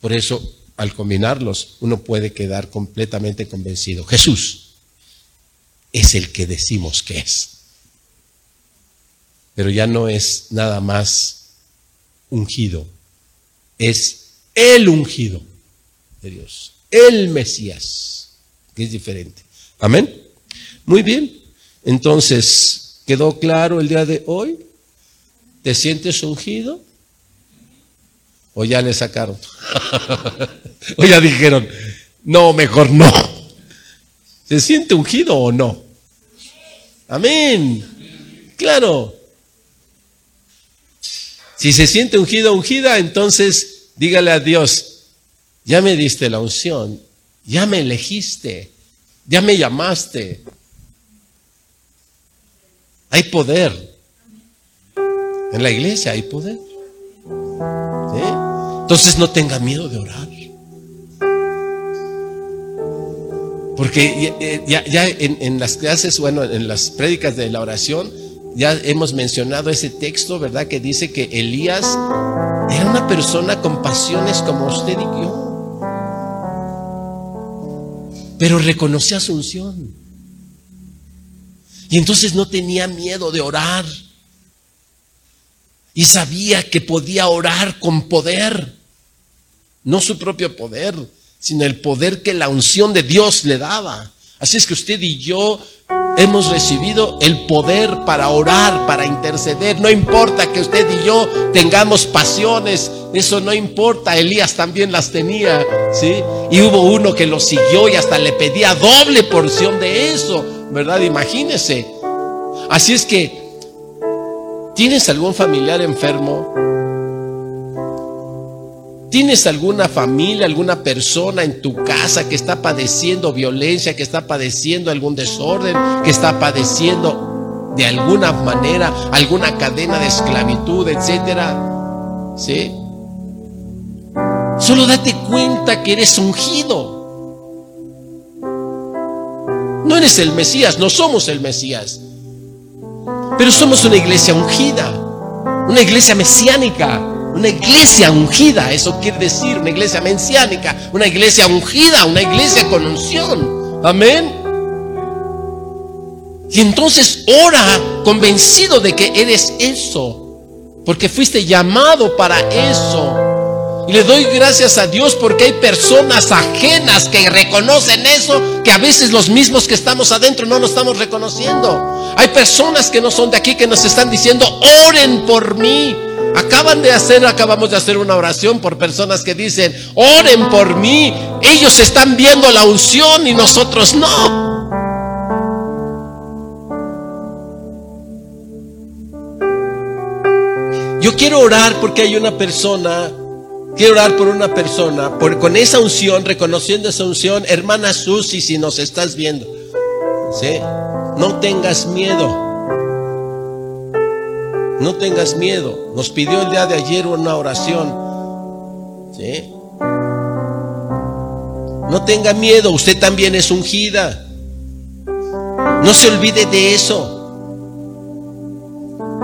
Por eso, al combinarlos, uno puede quedar completamente convencido. Jesús es el que decimos que es pero ya no es nada más ungido, es el ungido de Dios, el Mesías, que es diferente. Amén. Muy bien. Entonces, ¿quedó claro el día de hoy? ¿Te sientes ungido? ¿O ya le sacaron? (laughs) ¿O ya dijeron, no, mejor no? ¿Se siente ungido o no? Amén. Claro. Si se siente ungido ungida, entonces dígale a Dios, ya me diste la unción, ya me elegiste, ya me llamaste. Hay poder. En la iglesia hay poder. Entonces no tenga miedo de orar. Porque ya, en, en, las clases, bueno, en las prédicas de la oración, ya hemos mencionado ese texto, ¿verdad? Que dice que Elías era una persona con pasiones como usted y yo. Pero reconocía su unción. Y entonces no tenía miedo de orar. Y sabía que podía orar con poder. No su propio poder, sino el poder que la unción de Dios le daba. Así es que usted y yo hemos recibido el poder para orar, para interceder. No importa que usted y yo tengamos pasiones, eso no importa. Elías también las tenía, ¿sí? Y hubo uno que lo siguió y hasta le pedía doble porción de eso, ¿verdad? Imagínese. Así es que, ¿tienes algún familiar enfermo? ¿Tienes alguna familia, alguna persona en tu casa que está padeciendo violencia, que está padeciendo algún desorden, que está padeciendo de alguna manera alguna cadena de esclavitud, etcétera? ¿Sí? Solo date cuenta que eres ungido. No eres el Mesías, no somos el Mesías. Pero somos una iglesia ungida, una iglesia mesiánica. Una iglesia ungida, eso quiere decir, una iglesia mesiánica, una iglesia ungida, una iglesia con unción. Amén. Y entonces ora convencido de que eres eso. porque fuiste llamado para eso. Y le doy gracias a Dios porque hay personas ajenas que reconocen eso, que a veces los mismos que estamos adentro no nos estamos reconociendo. Hay personas que no son de aquí que nos están diciendo, oren por mí. Acaban de hacer, acabamos de hacer una oración por personas que dicen, oren por mí. Ellos están viendo la unción y nosotros no. Yo quiero orar porque hay una persona, quiero orar por una persona, por, con esa unción, reconociendo esa unción, hermana Susi, si nos estás viendo, ¿sí? no tengas miedo, no tengas miedo. Nos pidió el día de ayer una oración, ¿sí? No tenga miedo, usted también es ungida. No se olvide de eso.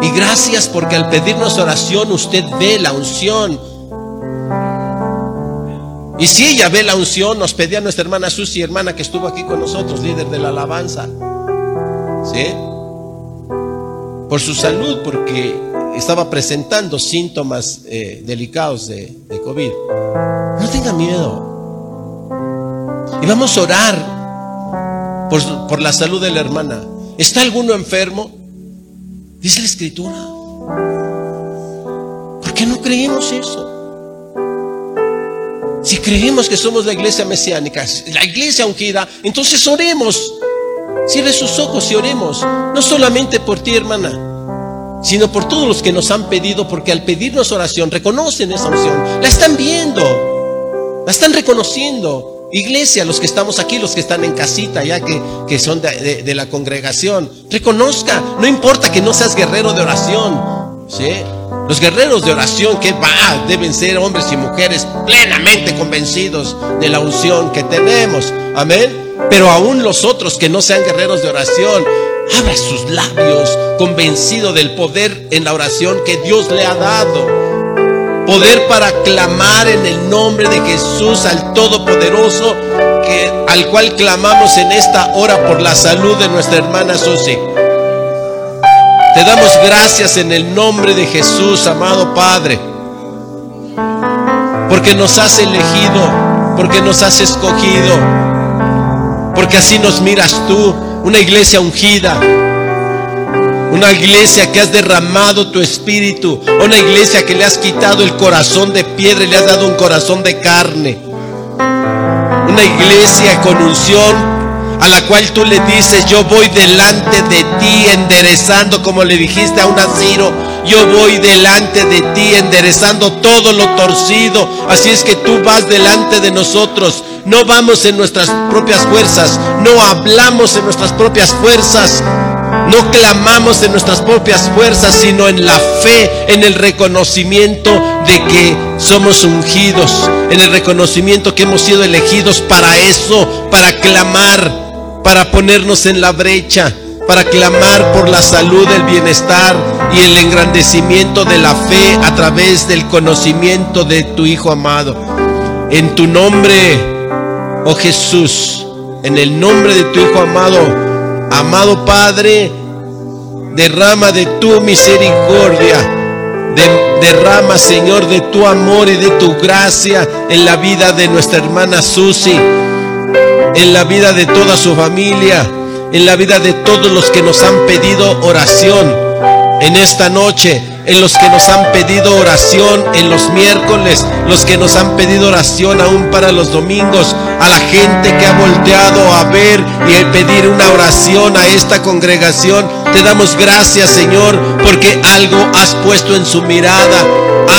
Y gracias porque al pedirnos oración usted ve la unción. Y si ella ve la unción, nos pedía nuestra hermana Susi, hermana que estuvo aquí con nosotros, líder de la alabanza. ¿Sí? Por su salud, porque estaba presentando síntomas eh, delicados de, COVID. No tenga miedo. Y vamos a orar por, por la salud de la hermana. ¿Está alguno enfermo? Dice la escritura. ¿Por qué no creemos eso? Si creemos que somos la iglesia mesiánica, la iglesia ungida, entonces oremos. Cierre sus ojos y oremos. No solamente por ti, hermana, sino por todos los que nos han pedido, porque al pedirnos oración reconocen esa oración. La están viendo, la están reconociendo. Iglesia, los que estamos aquí, los que están en casita, ya que, que son de, la congregación, reconozca, no importa que no seas guerrero de oración, ¿sí? Los guerreros de oración que va, deben ser hombres y mujeres plenamente convencidos de la unción que tenemos, amén. Pero aún los otros que no sean guerreros de oración, abra sus labios convencido del poder en la oración que Dios le ha dado poder para clamar en el nombre de Jesús al Todopoderoso, que, al cual clamamos en esta hora por la salud de nuestra hermana Susi. Te damos gracias en el nombre de Jesús, amado Padre, porque nos has elegido, porque nos has escogido, porque así nos miras tú, una iglesia ungida, una iglesia que has derramado tu espíritu. Una iglesia que le has quitado el corazón de piedra y le has dado un corazón de carne. Una iglesia con unción a la cual tú le dices, yo voy delante de ti enderezando, como le dijiste a un asiro, yo voy delante de ti enderezando todo lo torcido. Así es que tú vas delante de nosotros. No vamos en nuestras propias fuerzas, no hablamos en nuestras propias fuerzas, no clamamos en nuestras propias fuerzas, sino en la fe, en el reconocimiento de que somos ungidos, en el reconocimiento que hemos sido elegidos para eso, para clamar, para ponernos en la brecha, para clamar por la salud, el bienestar y el engrandecimiento de la fe a través del conocimiento de tu Hijo amado. En tu nombre, oh Jesús, en el nombre de tu Hijo amado, Amado Padre, derrama de tu misericordia, derrama Señor de tu amor y de tu gracia en la vida de nuestra hermana Susi, en la vida de toda su familia, en la vida de todos los que nos han pedido oración en esta noche en los que nos han pedido oración en los miércoles, los que nos han pedido oración aún para los domingos, a la gente que ha volteado a ver y a pedir una oración a esta congregación. Te damos gracias, Señor, porque algo has puesto en su mirada,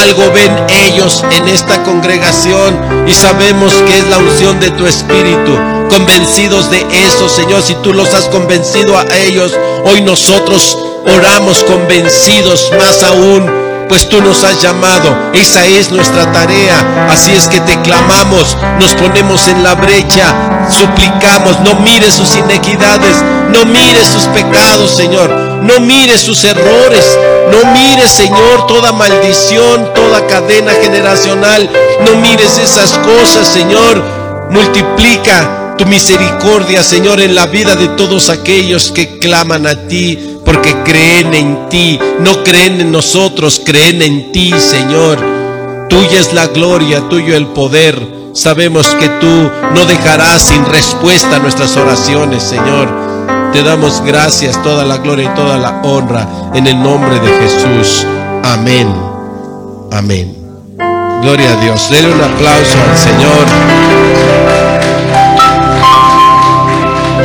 algo ven ellos en esta congregación y sabemos que es la unción de tu Espíritu. Convencidos de eso, Señor, si tú los has convencido a ellos, hoy nosotros oramos convencidos más aún, pues tú nos has llamado. Esa es nuestra tarea. Así es que te clamamos, nos ponemos en la brecha, suplicamos, no mires sus inequidades, no mires sus pecados, Señor, no mires sus errores, no mires, Señor, toda maldición, toda cadena generacional, no mires esas cosas, Señor. Multiplica tu misericordia, Señor, en la vida de todos aquellos que claman a ti porque creen en ti, no creen en nosotros, creen en ti, Señor. Tuya es la gloria, tuyo el poder. Sabemos que tú no dejarás sin respuesta nuestras oraciones, Señor. Te damos gracias, toda la gloria y toda la honra en el nombre de Jesús. Amén. Amén. Gloria a Dios. Denle un aplauso al Señor.